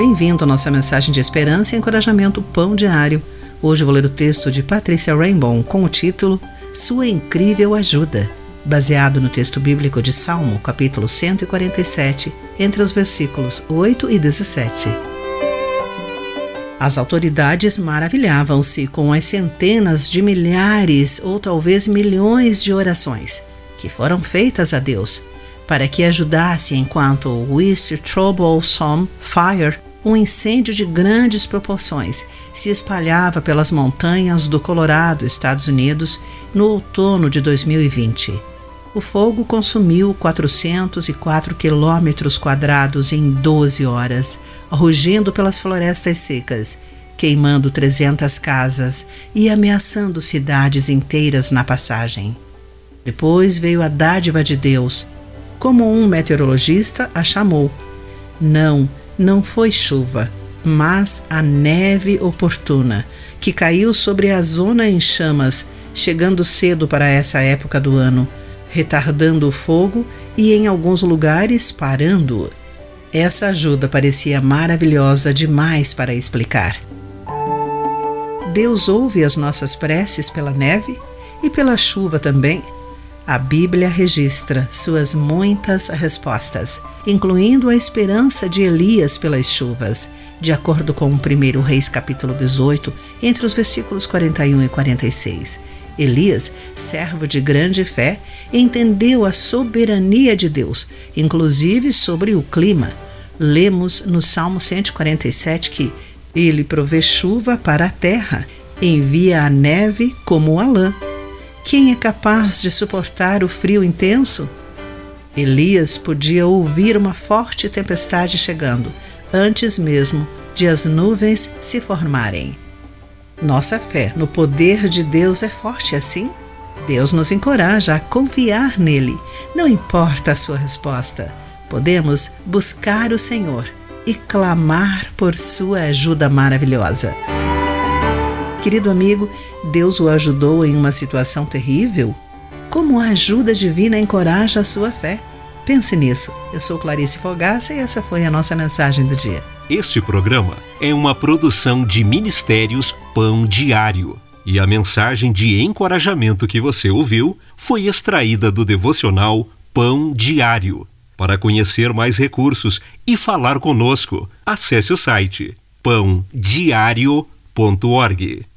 Bem-vindo à nossa mensagem de esperança e encorajamento Pão Diário. Hoje vou ler o texto de Patrícia Rainbow com o título Sua Incrível Ajuda, baseado no texto bíblico de Salmo, capítulo 147, entre os versículos 8 e 17. As autoridades maravilhavam-se com as centenas de milhares ou talvez milhões de orações que foram feitas a Deus para que ajudasse enquanto East Troublesome Fire um incêndio de grandes proporções se espalhava pelas montanhas do Colorado, Estados Unidos, no outono de 2020. O fogo consumiu 404 quilômetros quadrados em 12 horas, rugindo pelas florestas secas, queimando 300 casas e ameaçando cidades inteiras na passagem. Depois veio a dádiva de Deus, como um meteorologista a chamou. Não, não foi chuva, mas a neve oportuna, que caiu sobre a zona em chamas, chegando cedo para essa época do ano, retardando o fogo e, em alguns lugares, parando-o. Essa ajuda parecia maravilhosa demais para explicar. Deus ouve as nossas preces pela neve e pela chuva também a Bíblia registra suas muitas respostas, incluindo a esperança de Elias pelas chuvas, de acordo com o 1 Reis capítulo 18, entre os versículos 41 e 46. Elias, servo de grande fé, entendeu a soberania de Deus, inclusive sobre o clima. Lemos no Salmo 147 que ele provê chuva para a terra, envia a neve como a lã. Quem é capaz de suportar o frio intenso? Elias podia ouvir uma forte tempestade chegando, antes mesmo de as nuvens se formarem. Nossa fé no poder de Deus é forte assim? Deus nos encoraja a confiar nele, não importa a sua resposta. Podemos buscar o Senhor e clamar por sua ajuda maravilhosa. Querido amigo, Deus o ajudou em uma situação terrível? Como a ajuda divina encoraja a sua fé? Pense nisso. Eu sou Clarice Fogaça e essa foi a nossa mensagem do dia. Este programa é uma produção de Ministérios Pão Diário. E a mensagem de encorajamento que você ouviu foi extraída do devocional Pão Diário. Para conhecer mais recursos e falar conosco, acesse o site pãodiario.org.